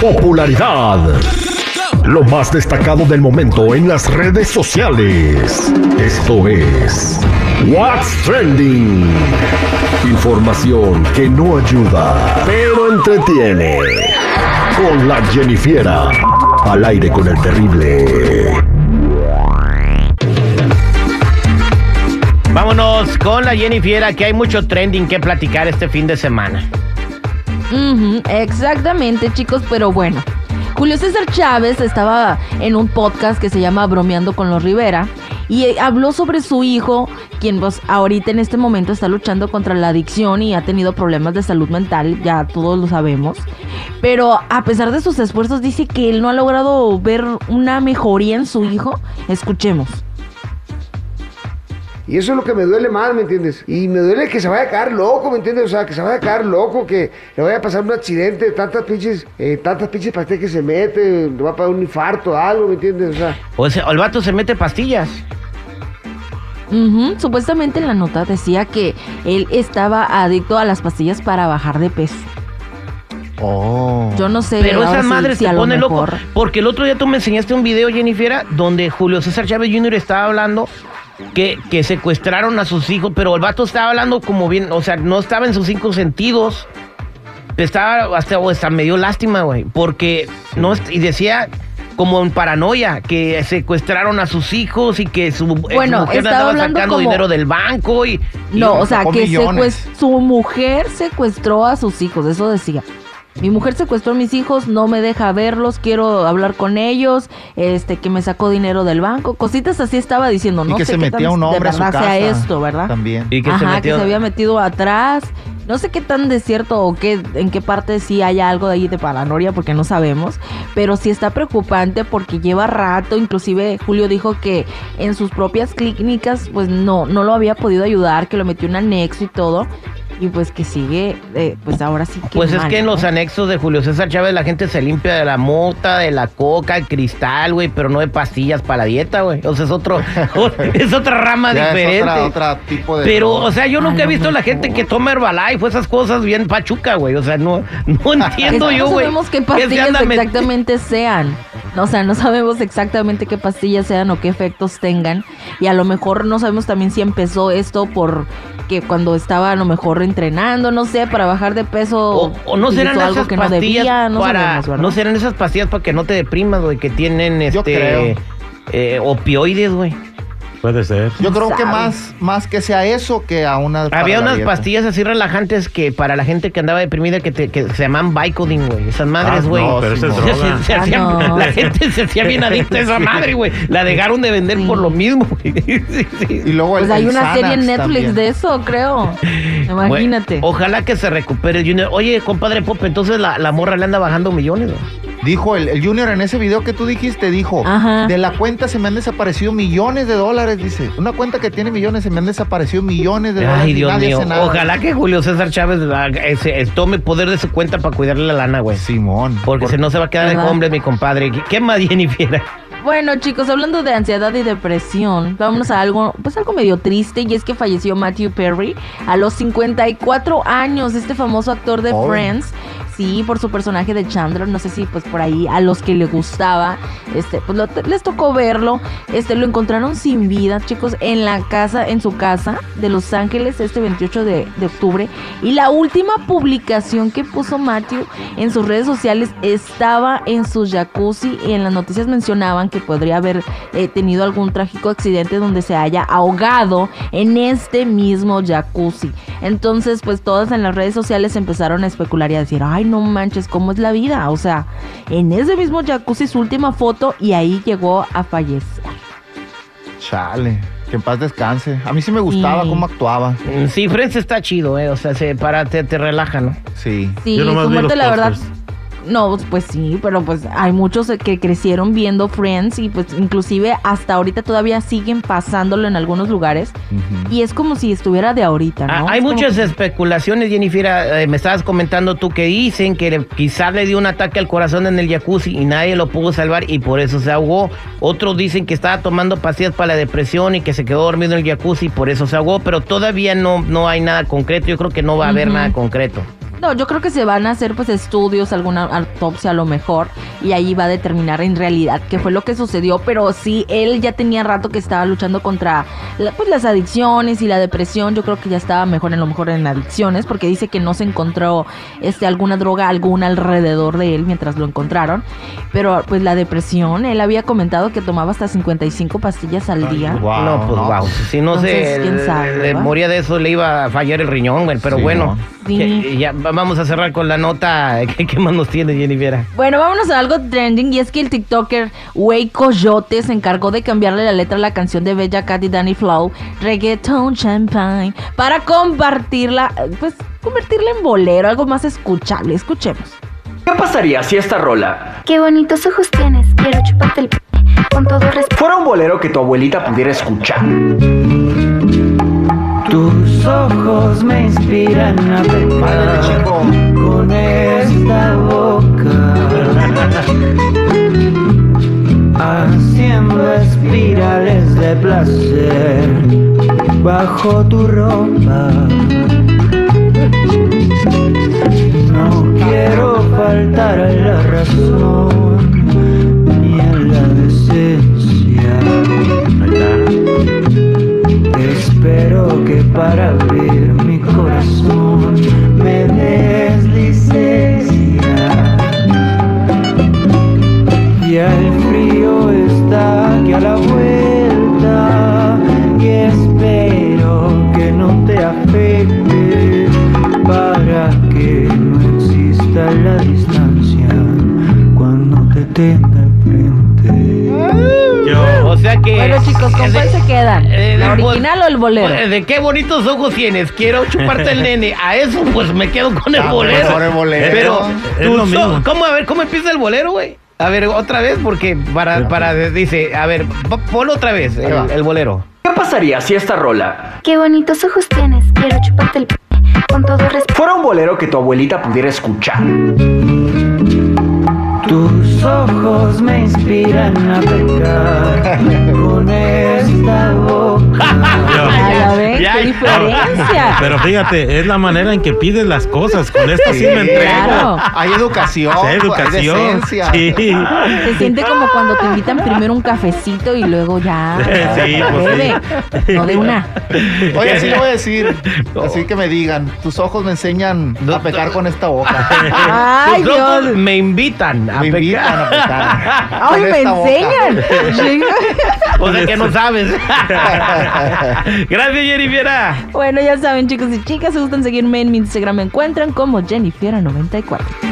Popularidad. Lo más destacado del momento en las redes sociales. Esto es What's Trending. Información que no ayuda, pero entretiene. Con la Jennifiera. Al aire con el terrible. Vámonos con la Jennifiera, que hay mucho trending que platicar este fin de semana. Exactamente, chicos, pero bueno. Julio César Chávez estaba en un podcast que se llama Bromeando con los Rivera y habló sobre su hijo, quien pues ahorita en este momento está luchando contra la adicción y ha tenido problemas de salud mental, ya todos lo sabemos. Pero a pesar de sus esfuerzos dice que él no ha logrado ver una mejoría en su hijo. Escuchemos. Y eso es lo que me duele más, ¿me entiendes? Y me duele que se vaya a quedar loco, ¿me entiendes? O sea, que se vaya a quedar loco, que le vaya a pasar un accidente, de tantas pinches, eh, tantas pinches pastillas que se mete, le va a pasar un infarto, algo, ¿me entiendes? O sea, O sea, el vato se mete pastillas. Supuestamente en la nota decía que él estaba adicto a las pastillas para bajar de peso. Oh. Yo no sé. Pero esa madre si se lo pone loco. Porque el otro día tú me enseñaste un video, Jennifer, donde Julio César Chávez Jr. estaba hablando que, que secuestraron a sus hijos, pero el vato estaba hablando como bien, o sea, no estaba en sus cinco sentidos. Estaba hasta, o hasta me dio lástima, güey. Porque no, y decía como en paranoia, que secuestraron a sus hijos y que su, eh, su Bueno, mujer estaba sacando como- dinero del banco y. y- No, o sea, que secuest- su mujer secuestró a sus hijos, eso decía. Mi mujer secuestró a mis hijos, no me deja verlos, quiero hablar con ellos, este, que me sacó dinero del banco, cositas así estaba diciendo, y no que sé se qué metía tan un hombre de a su verdad casa. sea esto, ¿verdad? También. y que Ajá, se metió. que se había metido atrás. No sé qué tan de cierto o qué, en qué parte sí haya algo de ahí de paranoia, porque no sabemos. Pero sí está preocupante porque lleva rato. Inclusive Julio dijo que en sus propias clínicas, pues no, no lo había podido ayudar, que lo metió en anexo y todo. Y pues que sigue, eh, pues ahora sí que. Pues es mal, que en ¿no? los anexos de Julio César Chávez la gente se limpia de la mota, de la coca, el cristal, güey, pero no de pastillas para la dieta, güey. O sea, es otro, es otra rama Ya es diferente. otra- otra tipo de pero, droga. o sea, yo nunca he visto la gente que toma Herbalife o esas cosas bien pachuca, güey. O sea, no, no entiendo yo, no güey. sabemos qué pastillas exactamente sean. O sea, no sabemos exactamente qué pastillas sean o qué efectos tengan. Y a lo mejor no sabemos también si empezó esto por que cuando estaba a lo mejor entrenando, no sé, para bajar de peso. O, o no serán algo esas que no pastillas debía, no para. no serán esas pastillas para que no te deprimas, güey, que tienen este. Yo creo. eh, opioides, güey. Puede ser. Yo creo que más, más que sea eso que a una. Había unas dieta. pastillas así relajantes que para la gente que andaba deprimida que, te- que se llaman Vicodin, güey. Esas madres, Ah, güey. no, pero esa es Se- droga. se- se Ah, no. La gente se hacía bien adicta a esa madre, güey. La dejaron de vender Sí. por lo mismo, güey. Sí, sí. Y luego el, Pues hay el una serie en Netflix también. de eso, creo. Imagínate. Bueno, ojalá que se recupere Junior. Oye, compadre Pop, entonces la, la morra le anda bajando millones, güey. Dijo el, el Junior en ese video que tú dijiste, dijo, Ajá. de la cuenta se me han desaparecido millones de dólares, dice. Una cuenta que tiene millones, se me han desaparecido millones de dólares. Ay, Dios nadie mío. hace nada. Ojalá que Julio César Chávez haga ese- tome poder de su cuenta para cuidarle la lana, güey. Simón. Porque por- si no se va a quedar de ¿Verdad? hombre, mi compadre. ¿Qué- ¿Qué más, Jennifer? Bueno, chicos, hablando de ansiedad y depresión, vámonos a algo, pues algo medio triste, y es que falleció Matthew Perry a los 54 años, este famoso actor de. Friends. Sí, por su personaje de Chandler, no sé si pues por ahí a los que le gustaba, este, pues les tocó verlo, este, lo encontraron sin vida, chicos, en la casa, en su casa de Los Ángeles, este 28 de, de octubre, y la última publicación que puso Matthew en sus redes sociales estaba en su jacuzzi y en las noticias mencionaban que podría haber eh, tenido algún trágico accidente donde se haya ahogado en este mismo jacuzzi. Entonces, pues todas en las redes sociales empezaron a especular y a decir, ay, no manches, ¿cómo es la vida? O sea, en ese mismo jacuzzi su última foto y ahí llegó a fallecer. Chale, que en paz descanse. A mí sí me gustaba Sí. cómo actuaba. Mm, Sí, Friends está chido, eh. O sea, se para, te, te relaja, ¿no? Sí. Sí, Yo nomás su vi muerte, los la verdad. No, pues sí, pero pues hay muchos que crecieron viendo Friends y pues inclusive hasta ahorita todavía siguen pasándolo en algunos lugares y es como si estuviera de ahorita, Ah, hay Es muchas que- especulaciones, Jennifer. eh, me estabas comentando tú que dicen que le- quizás le dio un ataque al corazón en el jacuzzi y nadie lo pudo salvar y por eso se ahogó. Otros dicen que estaba tomando pastillas para la depresión y que se quedó dormido en el jacuzzi y por eso se ahogó, pero todavía no, no hay nada concreto. Yo creo que no va a haber nada concreto. No, yo creo que se van a hacer pues estudios, alguna autopsia a lo mejor, y ahí va a determinar en realidad qué fue lo que sucedió, pero sí, él ya tenía rato que estaba luchando contra la- pues, las adicciones y la depresión, yo creo que ya estaba mejor en lo mejor en adicciones, porque dice que no se encontró este, alguna droga alguna alrededor de él mientras lo encontraron, pero pues la depresión, él había comentado que tomaba hasta 55 pastillas al día. Guau, no, pues no. wow. Si no Entonces, se ¿quién sabe, le va? moría de eso, le iba a fallar el riñón, güey. Pero Sí, bueno, ¿no? Sí. que- ya vamos a cerrar con la nota. ¿Qué, qué más nos tiene, Jennifer? Bueno, vámonos a algo trending y es que el TikToker Way Coyote se encargó de cambiarle la letra a la canción de Bella Cat y Danny Flow, Reggaeton Champagne, para compartirla, pues convertirla en bolero, algo más escuchable. Escuchemos. ¿Qué pasaría si esta rola Qué bonitos ojos tienes, quiero chuparte el p con todo respeto. fuera un bolero que tu abuelita pudiera escuchar? Tus ojos me inspiran a pecar con esta boca, haciendo espirales de placer bajo tu ropa. No quiero faltar a la razón ni a la decencia. Espero para abrir mi corazón. Me des licencia. Ya el frío está aquí a la vuelta. Y espero que no te afecte para que no exista la distancia cuando te chicos, ¿con eh, cuál se quedan? eh, ¿La de- original o el bolero? eh, ¿De qué bonitos ojos tienes? Quiero chuparte el nene. A eso, pues me quedo con el Ah, bolero. mejor el bolero. Pero, ojos- ¿cómo, a ver, ¿cómo empieza el bolero, güey? A ver, otra vez, porque para, para, dice, a ver, po- ponlo otra vez, el bolero. ¿Qué pasaría si esta rola Qué bonitos ojos tienes, quiero chuparte el p con todo respeto. fuera un bolero que tu abuelita pudiera escuchar? Tus ojos me inspiran a pecar con esta boca. Ya ven, ya, qué diferencia. Pero fíjate, es la manera en que pides las cosas. Con esta sí, me entrego. Claro. Hay educación, Sí, hay hay educación. decencia. Sí. Se siente como cuando te invitan primero un cafecito y luego ya. Sí, pues Bebe. No de una. Oye, así le voy a decir. Así que me digan, tus ojos me enseñan a pecar con esta boca. Ay, Tus ojos Dios. me invitan a Me invitan pecar. a pecar. Ay, con me esta boca. enseñan. Sí. O sea que no sabes. Gracias, Jennifer. Bueno, ya saben, chicos y chicas, si gustan seguirme en mi Instagram, me encuentran como Jennifer94.